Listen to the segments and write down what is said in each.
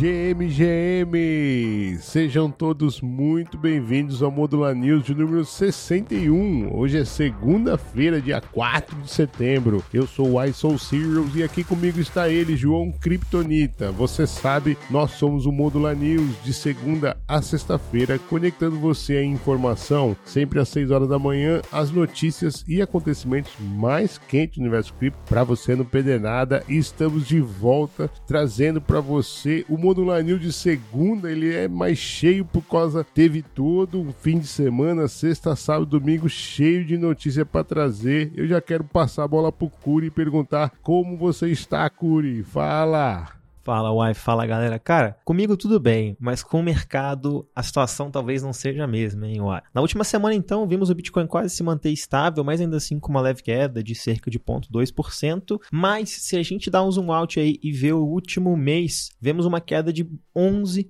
GM GM! Sejam todos muito bem-vindos ao Modular News de número 61. Hoje é segunda-feira, dia 4 de setembro. Eu sou o iSoul Serials e aqui comigo está ele, João Kryptonita. Você sabe, nós somos o Modular News de segunda a sexta-feira, conectando você à informação sempre às 6 horas da manhã, as notícias e acontecimentos mais quentes do universo cripto para você não perder nada. E estamos de volta trazendo para você o Modular News de segunda. Ele é mais cheio por causa teve todo um fim de semana, sexta, sábado, domingo cheio de notícia para trazer. Eu já quero passar a bola pro Curi e perguntar como você está, Curi. Fala. Fala, Uai, fala galera. Cara, comigo tudo bem, mas com o mercado a situação talvez não seja a mesma, hein, Uai. Na última semana, então, vimos o Bitcoin quase se manter estável, mas ainda assim com uma leve queda de cerca de 0,2%. Mas se a gente dá um zoom out aí e ver o último mês, vemos uma queda de 11%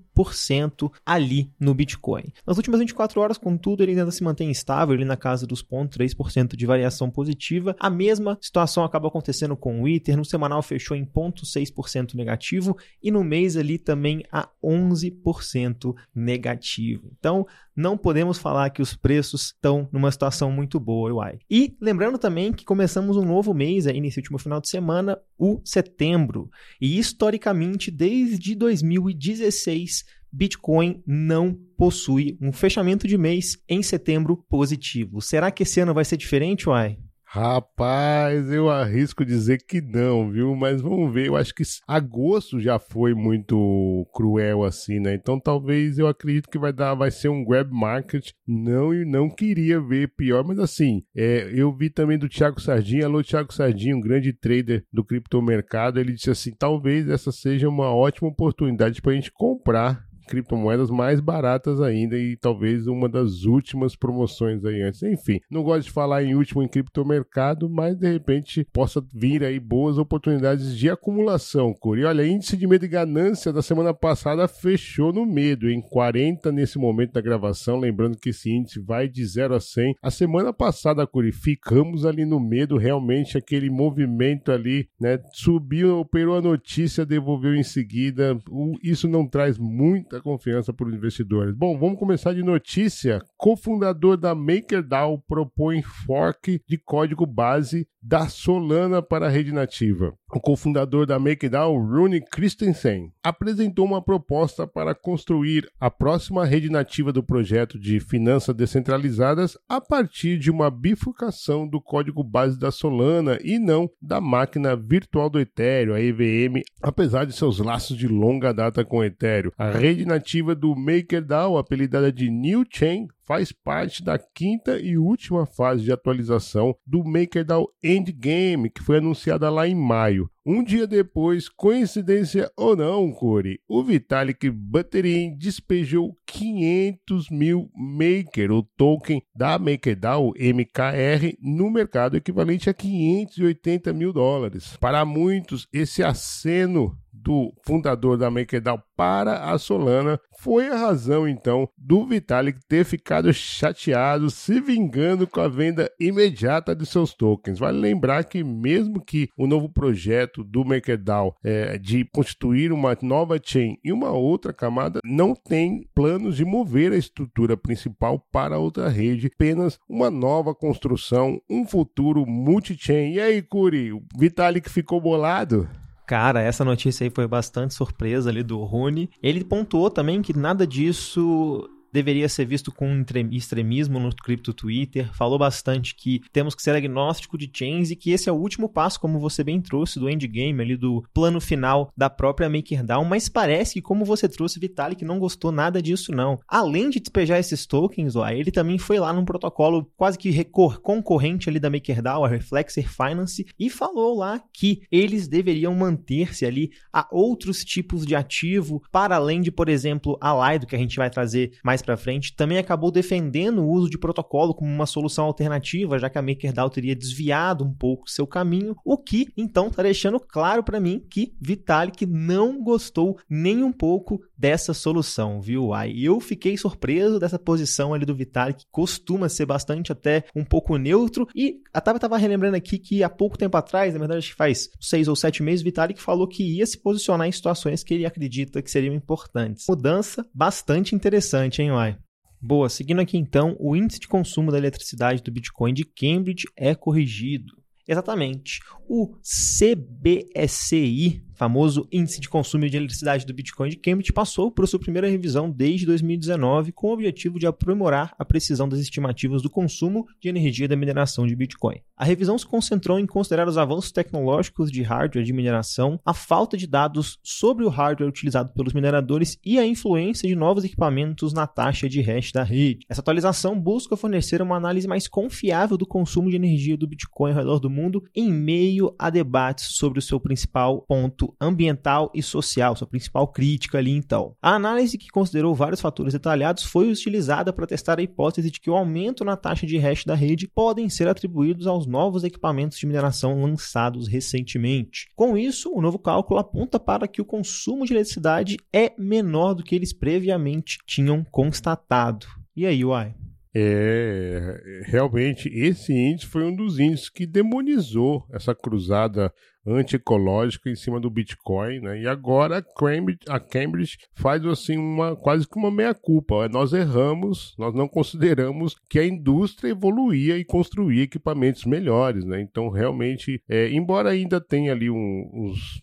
ali no Bitcoin. Nas últimas 24 horas, contudo, ele ainda se mantém estável, ali na casa dos 0,3% de variação positiva. A mesma situação acaba acontecendo com o Ether, no semanal fechou em 0,6% negativo e no mês ali também a 11% negativo. Então, não podemos falar que os preços estão numa situação muito boa, uai. E lembrando também que começamos um novo mês aí nesse último final de semana, o setembro. E historicamente, desde 2016, Bitcoin não possui um fechamento de mês em setembro positivo. Será que esse ano vai ser diferente, uai? Rapaz, eu arrisco dizer que não, viu? Mas vamos ver. Eu acho que agosto já foi muito cruel assim, né? Então talvez eu acredito que vai dar, vai ser um grab market. Não e não queria ver pior, mas assim, é, eu vi também do Thiago Sardinha. Alô, Thiago Sardinha, um grande trader do criptomercado. Ele disse assim: talvez essa seja uma ótima oportunidade para a gente comprar criptomoedas mais baratas ainda e talvez uma das últimas promoções aí antes. Enfim, não gosto de falar em último em criptomercado, mas de repente possa vir aí boas oportunidades de acumulação, Curi. Olha, índice de medo e ganância da semana passada fechou no medo, em 40 nesse momento da gravação, lembrando que esse índice vai de 0 a 100. A semana passada, Curi, ficamos ali no medo, realmente aquele movimento ali, né, subiu, operou a notícia, devolveu em seguida. Isso não traz muita confiança os investidores. Bom, vamos começar de notícia. Cofundador da MakerDAO propõe fork de código base da Solana para a rede nativa. O cofundador da MakerDAO, Rune Christensen, apresentou uma proposta para construir a próxima rede nativa do projeto de finanças descentralizadas a partir de uma bifurcação do código base da Solana e não da máquina virtual do Ethereum, a EVM, apesar de seus laços de longa data com o Ethereum. A rede nativa do MakerDAO, apelidada de New Chain, faz parte da quinta e última fase de atualização do MakerDAO Endgame, que foi anunciada lá em maio. Um dia depois, coincidência ou não, Corey, o Vitalik Buterin despejou 500 mil Maker, o token da MakerDAO MKR, no mercado equivalente a 580 mil dólares. Para muitos, esse aceno do fundador da MakerDAO para a Solana foi a razão então do Vitalik ter ficado chateado, se vingando com a venda imediata de seus tokens. Vale lembrar que mesmo que o novo projeto do MakerDAO é, de constituir uma nova chain e uma outra camada não tem planos de mover a estrutura principal para outra rede, apenas uma nova construção, um futuro multi-chain. E aí, Curi, o Vitalik ficou bolado? Cara, essa notícia aí foi bastante surpresa ali do Rune. Ele pontuou também que nada disso deveria ser visto com extremismo no cripto Twitter, falou bastante que temos que ser agnóstico de chains e que esse é o último passo, como você bem trouxe, do endgame ali, do plano final da própria MakerDAO, mas parece que como você trouxe, Vitalik não gostou nada disso não. Além de despejar esses tokens, ó, ele também foi lá num protocolo quase que concorrente ali da MakerDAO, a Reflexer Finance, e falou lá que eles deveriam manter-se ali a outros tipos de ativo, para além de, por exemplo, a Lido, que a gente vai trazer mais mais para frente, também acabou defendendo o uso de protocolo como uma solução alternativa, já que a MakerDAO teria desviado um pouco seu caminho, o que então está deixando claro para mim que Vitalik não gostou nem um pouco dessa solução, viu? Aí eu fiquei surpreso dessa posição ali do Vitalik, que costuma ser bastante até um pouco neutro, e a Tava estava relembrando aqui que há pouco tempo atrás, na verdade acho que faz seis ou sete meses, Vitalik falou que ia se posicionar em situações que ele acredita que seriam importantes. Mudança bastante interessante, hein, Uai? Boa, seguindo aqui então, o índice de consumo da eletricidade do Bitcoin de Cambridge é corrigido. Exatamente. O CBSI famoso índice de consumo de eletricidade do Bitcoin de Cambridge passou por sua primeira revisão desde 2019 com o objetivo de aprimorar a precisão das estimativas do consumo de energia da mineração de Bitcoin. A revisão se concentrou em considerar os avanços tecnológicos de hardware de mineração, a falta de dados sobre o hardware utilizado pelos mineradores e a influência de novos equipamentos na taxa de hash da rede. Essa atualização busca fornecer uma análise mais confiável do consumo de energia do Bitcoin ao redor do mundo em meio a debates sobre o seu principal ponto ambiental e social, sua principal crítica ali então. A análise que considerou vários fatores detalhados foi utilizada para testar a hipótese de que o aumento na taxa de hash da rede podem ser atribuídos aos novos equipamentos de mineração lançados recentemente. Com isso, o novo cálculo aponta para que o consumo de eletricidade é menor do que eles previamente tinham constatado. E aí, Uai? É, realmente, esse índice foi um dos índices que demonizou essa cruzada antiecológica em cima do Bitcoin, né? E agora a Cambridge, a Cambridge faz assim uma quase que uma meia culpa. Nós erramos, nós não consideramos que a indústria evoluía e construía equipamentos melhores, né? Então realmente, é, embora ainda tenha ali um, uns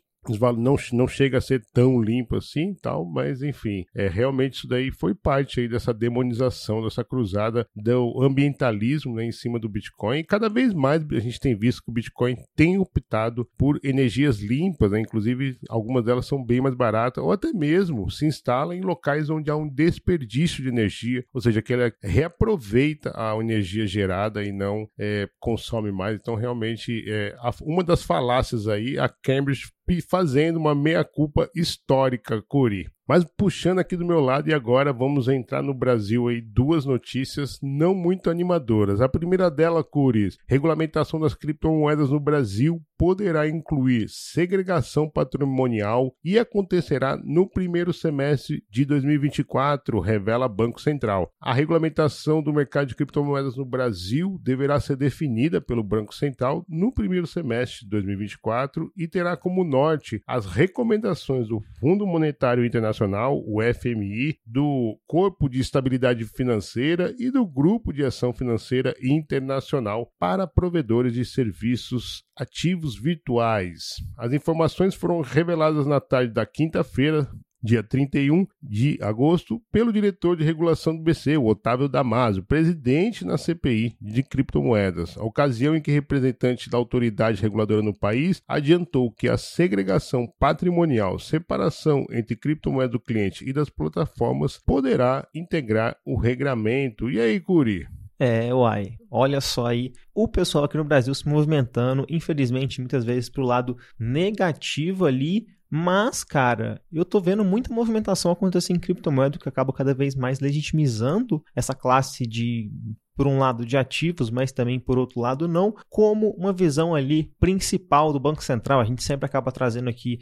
não, não chega a ser tão limpo assim tal, mas enfim, é, realmente isso daí foi parte aí dessa demonização, dessa cruzada do ambientalismo né, em cima do Bitcoin. Cada vez mais a gente tem visto que o Bitcoin tem optado por energias limpas, né, inclusive algumas delas são bem mais baratas, ou até mesmo se instala em locais onde há um desperdício de energia, ou seja, que ela reaproveita a energia gerada e não é, consome mais. Então, realmente, é, uma das falácias aí, a Cambridge fazendo uma meia-culpa histórica, Curi. Mas puxando aqui do meu lado, e agora vamos entrar no Brasil aí, duas notícias não muito animadoras. A primeira dela, Curis, regulamentação das criptomoedas no Brasil poderá incluir segregação patrimonial e acontecerá no primeiro semestre de 2024, revela Banco Central. A regulamentação do mercado de criptomoedas no Brasil deverá ser definida pelo Banco Central no primeiro semestre de 2024 e terá como norte as recomendações do Fundo Monetário Internacional Internacional, o FMI, do Corpo de Estabilidade Financeira e do Grupo de Ação Financeira Internacional para provedores de serviços ativos virtuais. As informações foram reveladas na tarde da quinta-feira, dia 31 de agosto, pelo diretor de regulação do BC, Otávio Damasio, presidente na CPI de criptomoedas, a ocasião em que representante da autoridade reguladora no país adiantou que a segregação patrimonial, separação entre criptomoedas do cliente e das plataformas poderá integrar o regramento. E aí, Curi? É, uai, olha só aí o pessoal aqui no Brasil se movimentando, infelizmente, muitas vezes para o lado negativo ali mas, cara, eu tô vendo muita movimentação acontecer em criptomoeda que acaba cada vez mais legitimizando essa classe de por um lado de ativos, mas também por outro lado não, como uma visão ali principal do Banco Central. A gente sempre acaba trazendo aqui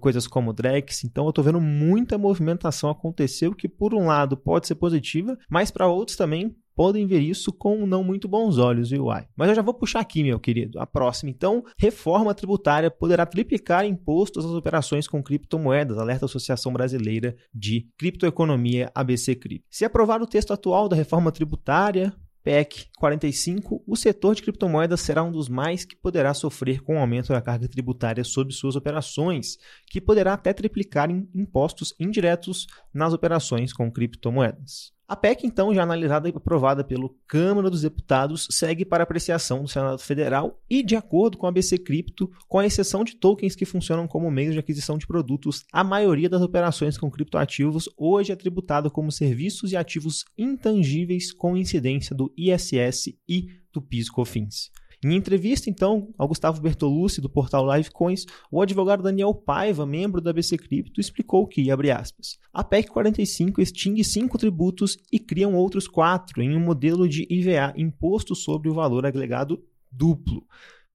coisas como Drex, então eu estou vendo muita movimentação acontecer, o que por um lado pode ser positiva, mas para outros também podem ver isso com não muito bons olhos, viu, Uai? Mas eu já vou puxar aqui, meu querido. A próxima, então, reforma tributária poderá triplicar impostos às operações com criptomoedas, alerta a Associação Brasileira de Criptoeconomia, ABC Crip. Se aprovar o texto atual da reforma tributária, PEC 45, o setor de criptomoedas será um dos mais que poderá sofrer com o aumento da carga tributária sobre suas operações, que poderá até triplicar em impostos indiretos nas operações com criptomoedas. A PEC, então, já analisada e aprovada pelo Câmara dos Deputados, segue para apreciação do Senado Federal e, de acordo com a BC Cripto, com a exceção de tokens que funcionam como meios de aquisição de produtos, a maioria das operações com criptoativos hoje é tributada como serviços e ativos intangíveis com incidência do ISS e do PIS/COFINS. Em entrevista, então, ao Gustavo Bertolucci, do portal Livecoins, o advogado Daniel Paiva, membro da BC Cripto, explicou que, abre aspas, a PEC 45 extingue cinco tributos e criam outros quatro em um modelo de IVA, Imposto sobre o Valor Agregado Duplo.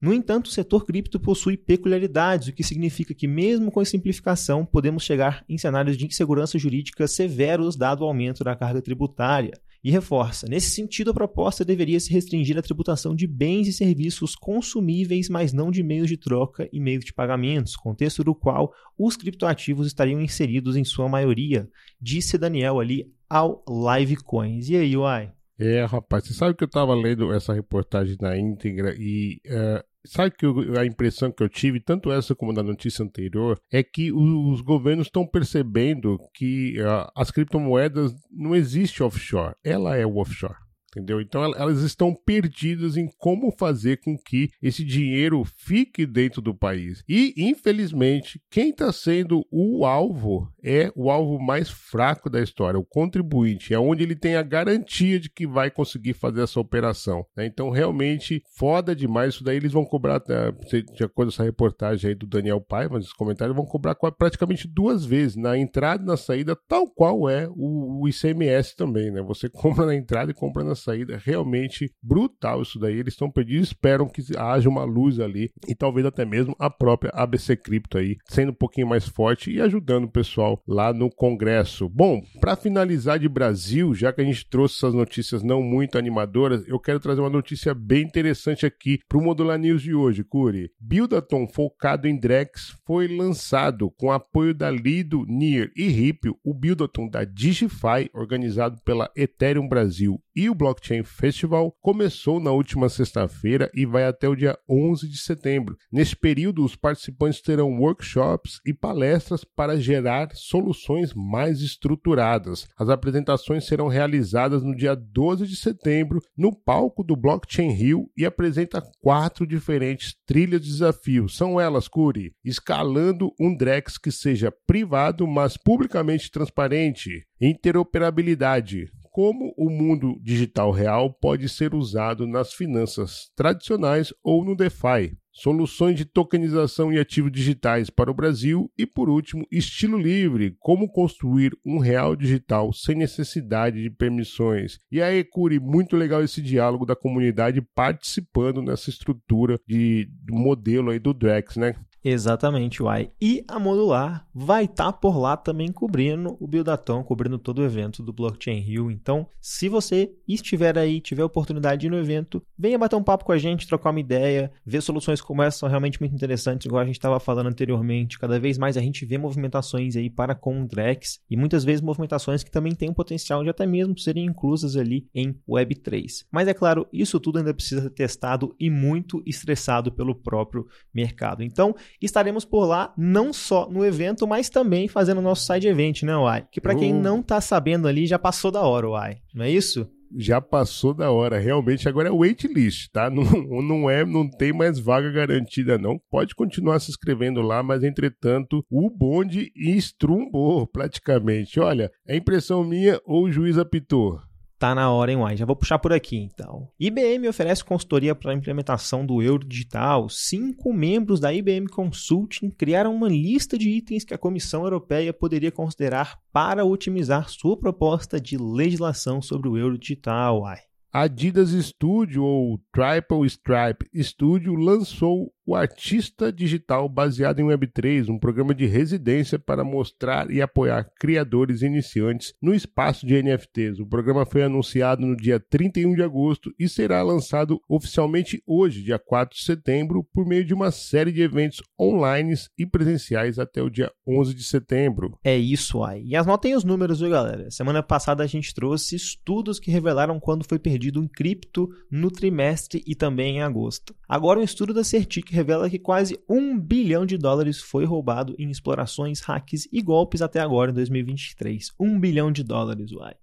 No entanto, o setor cripto possui peculiaridades, o que significa que, mesmo com a simplificação, podemos chegar em cenários de insegurança jurídica severos dado o aumento da carga tributária. E reforça: nesse sentido, a proposta deveria se restringir à tributação de bens e serviços consumíveis, mas não de meios de troca e meios de pagamentos, contexto do qual os criptoativos estariam inseridos em sua maioria, disse Daniel ali ao Livecoins. E aí, Uai? É, rapaz, você sabe que eu estava lendo essa reportagem na íntegra e uh, sabe que eu, a impressão que eu tive, tanto essa como na notícia anterior, é que os governos estão percebendo que uh, as criptomoedas não existe offshore, ela é o offshore entendeu? Então elas estão perdidas em como fazer com que esse dinheiro fique dentro do país. E, infelizmente, quem está sendo o alvo é o alvo mais fraco da história, o contribuinte, é onde ele tem a garantia de que vai conseguir fazer essa operação. Né? Então, realmente, foda demais. Isso daí eles vão cobrar, né, de acordo com essa reportagem aí do Daniel Paiva, nos comentários, vão cobrar praticamente duas vezes, na entrada e na saída, tal qual é o, o ICMS também, né? Você compra na entrada e compra na saída. Realmente brutal isso daí. Eles estão perdidos, esperam que haja uma luz ali e talvez até mesmo a própria ABC Cripto aí sendo um pouquinho mais forte e ajudando o pessoal lá no Congresso. Bom, para finalizar de Brasil, já que a gente trouxe essas notícias não muito animadoras, eu quero trazer uma notícia bem interessante aqui para o Modular News de hoje, Curi. Buildathon focado em Drex foi lançado com apoio da Lido, Near e Ripple, o Buildathon da Digify, organizado pela Ethereum Brasil e o Blockchain Festival começou na última sexta-feira e vai até o dia 11 de setembro. Neste período, os participantes terão workshops e palestras para gerar soluções mais estruturadas. As apresentações serão realizadas no dia 12 de setembro no palco do Blockchain Rio e apresenta quatro diferentes trilhas de desafios. São elas, Curi, escalando um Drex que seja privado, mas publicamente transparente, interoperabilidade, como o mundo digital real pode ser usado nas finanças tradicionais ou no DeFi, soluções de tokenização e ativos digitais para o Brasil e, por último, estilo livre, como construir um real digital sem necessidade de permissões. E aí, Curi, muito legal esse diálogo da comunidade participando nessa estrutura de modelo aí do Drex, né? Exatamente, Uai. E a Modular vai estar tá por lá também cobrindo o Buildathon, cobrindo todo o evento do Blockchain Rio. Então, se você estiver aí, tiver oportunidade de ir no evento, venha bater um papo com a gente, trocar uma ideia, ver soluções como essa são realmente muito interessantes, igual a gente estava falando anteriormente. Cada vez mais a gente vê movimentações aí para Drex e muitas vezes movimentações que também têm o potencial de até mesmo serem inclusas ali em Web3. Mas é claro, isso tudo ainda precisa ser testado e muito estressado pelo próprio mercado. Então, estaremos por lá, não só no evento, mas também fazendo o nosso side event, né, Uai? Que para quem não tá sabendo ali, já passou da hora, Uai. Não é isso? já passou da hora. Realmente agora é waitlist, tá? Não, não é, não tem mais vaga garantida não. Pode continuar se inscrevendo lá, mas entretanto o bonde estrumbou praticamente. Olha, é impressão minha ou o juiz apitou? Tá na hora, hein, Uai? Já vou puxar por aqui, então. IBM oferece consultoria para a implementação do euro digital. Cinco membros da IBM Consulting criaram uma lista de itens que a Comissão Europeia poderia considerar para otimizar sua proposta de legislação sobre o euro digital, Uai. Adidas Studio ou Triple Stripe Studio lançou o Artista Digital baseado em Web3, um programa de residência para mostrar e apoiar criadores iniciantes no espaço de NFTs. O programa foi anunciado no dia 31 de agosto e será lançado oficialmente hoje, dia 4 de setembro, por meio de uma série de eventos online e presenciais até o dia 11 de setembro. É isso aí. E anotem os números, viu, galera? Semana passada a gente trouxe estudos que revelaram quando foi perdido um cripto no trimestre e também em agosto. Agora um estudo da Certic revela que quase um bilhão de dólares foi roubado em explorações, hacks e golpes até agora em 2023. Um bilhão de dólares, uai.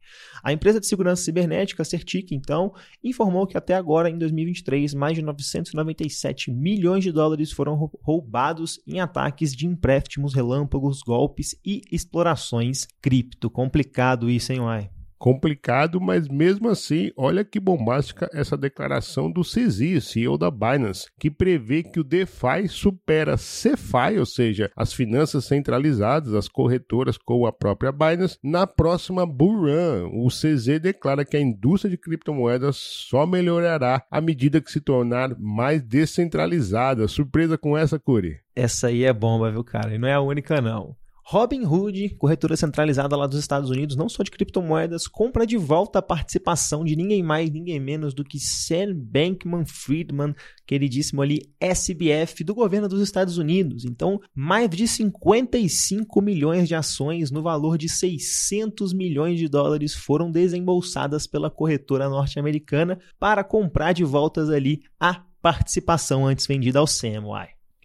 A empresa de segurança cibernética Certic, então, informou que até agora, em 2023, mais de 997 milhões de dólares foram roubados em ataques de empréstimos relâmpagos, golpes e explorações cripto. Complicado isso, hein, uai? Complicado, mas mesmo assim, olha que bombástica essa declaração do CZ, CEO da Binance, que prevê que o DeFi supera CeFi, ou seja, as finanças centralizadas, as corretoras com a própria Binance, na próxima Bull Run. O CZ declara que a indústria de criptomoedas só melhorará à medida que se tornar mais descentralizada. Surpresa com essa, Curi? Essa aí é bomba, viu, cara? E não é a única, não. Robinhood, corretora centralizada lá dos Estados Unidos, não só de criptomoedas, compra de volta a participação de ninguém mais, ninguém menos do que Sam Bankman-Friedman, queridíssimo ali SBF do governo dos Estados Unidos. Então, mais de 55 milhões de ações no valor de 600 milhões de dólares foram desembolsadas pela corretora norte-americana para comprar de voltas ali a participação antes vendida ao Sam.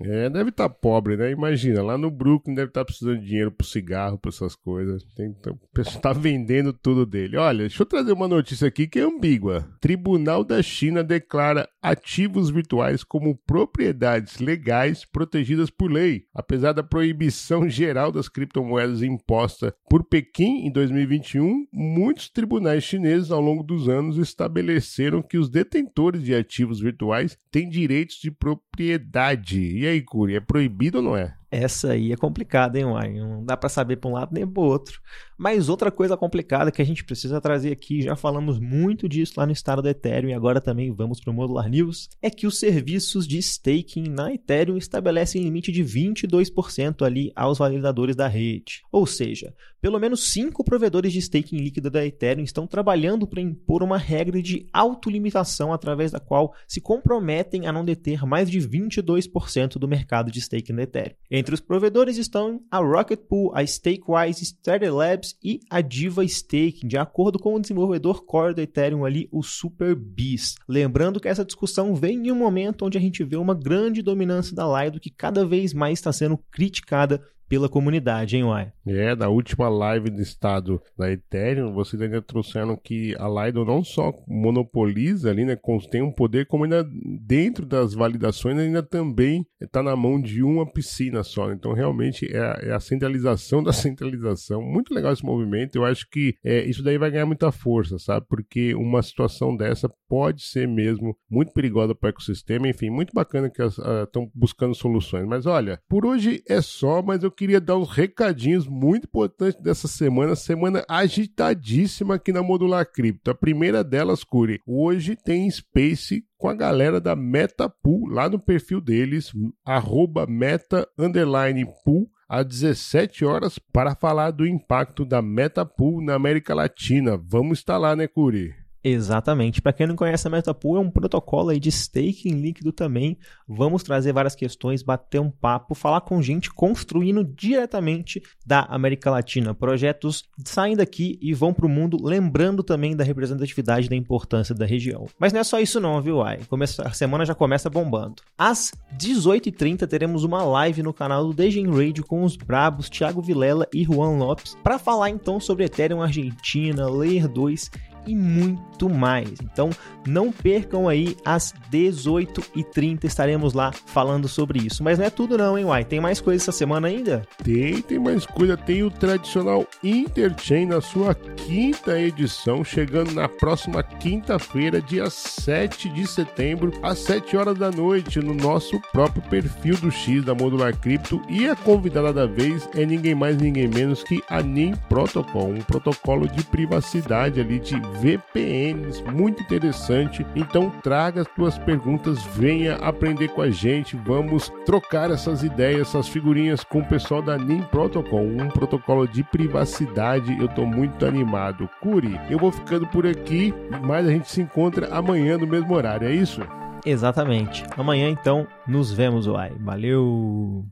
É, deve estar tá pobre, né? Imagina, lá no Brooklyn deve estar tá precisando de dinheiro pro cigarro, para essas coisas. Tem, então, o pessoal tá vendendo tudo dele. Olha, deixa eu trazer uma notícia aqui que é ambígua. Tribunal da China declara ativos virtuais como propriedades legais protegidas por lei. Apesar da proibição geral das criptomoedas imposta por Pequim em 2021, muitos tribunais chineses ao longo dos anos estabeleceram que os detentores de ativos virtuais têm direitos de propriedade. E aí, Curi, é proibido ou não é? Essa aí é complicada, hein, Uai? Não dá para saber para um lado nem para outro. Mas outra coisa complicada que a gente precisa trazer aqui, já falamos muito disso lá no estado da Ethereum e agora também vamos para o Modular News, é que os serviços de staking na Ethereum estabelecem limite de 22% ali aos validadores da rede. Ou seja, pelo menos cinco provedores de staking líquido da Ethereum estão trabalhando para impor uma regra de autolimitação através da qual se comprometem a não deter mais de 22% do mercado de staking da Ethereum. Os provedores estão a Rocket Pool, a Stakewise, Stellar Labs e a Diva Staking, de acordo com o desenvolvedor core da Ethereum ali, o SuperBeast. Lembrando que essa discussão vem em um momento onde a gente vê uma grande dominância da Lido que cada vez mais está sendo criticada pela comunidade, hein, Uai? É, da última live do estado da Ethereum, vocês ainda trouxeram que a Lido não só monopoliza ali, né, tem um poder, como ainda dentro das validações ainda também está na mão de uma piscina só. Então, realmente, é a, é a, centralização da centralização. Muito legal esse movimento. Eu acho que é, isso daí vai ganhar muita força, sabe? Porque uma situação dessa pode ser mesmo muito perigosa para o ecossistema. Enfim, muito bacana que estão uh, buscando soluções. Mas olha, por hoje é só, mas eu queria dar uns recadinhos muito importantes dessa semana, semana agitadíssima aqui na Modular Cripto. A primeira delas, Curi, hoje tem Space com a galera da MetaPool lá no perfil deles, arroba meta underline pool, às 17 horas para falar do impacto da MetaPool na América Latina. Vamos estar lá, né, Curi? Exatamente. Para quem não conhece a Metapool, é um protocolo aí de staking líquido também. Vamos trazer várias questões, bater um papo, falar com gente construindo diretamente da América Latina. Projetos saem daqui e vão para o mundo, lembrando também da representatividade da importância da região. Mas não é só isso não, viu, Ai? A semana já começa bombando. Às 18h30 teremos uma live no canal do Degen Radio com os brabos Thiago Vilela e Juan Lopes para falar então sobre Ethereum Argentina, Layer 2 e muito mais. Então não percam aí às 18h30 estaremos lá falando sobre isso. Mas não é tudo não, hein, Uai? Tem mais coisa essa semana ainda? Tem, tem mais coisa. Tem o tradicional Interchain na sua quinta edição, chegando na próxima quinta-feira, dia 7 de setembro, às 7 horas da noite, no nosso próprio perfil do X da Modular Cripto. E a convidada da vez é ninguém mais, ninguém menos que a NIM Protocol, um protocolo de privacidade ali de VPNs, muito interessante. Então traga as tuas perguntas, venha aprender com a gente, vamos trocar essas ideias, essas figurinhas com o pessoal da NIM Protocol, um protocolo de privacidade. Eu estou muito animado. Curi, eu vou ficando por aqui, mas a gente se encontra amanhã no mesmo horário, é isso? Exatamente. Amanhã então nos vemos, uai. Valeu!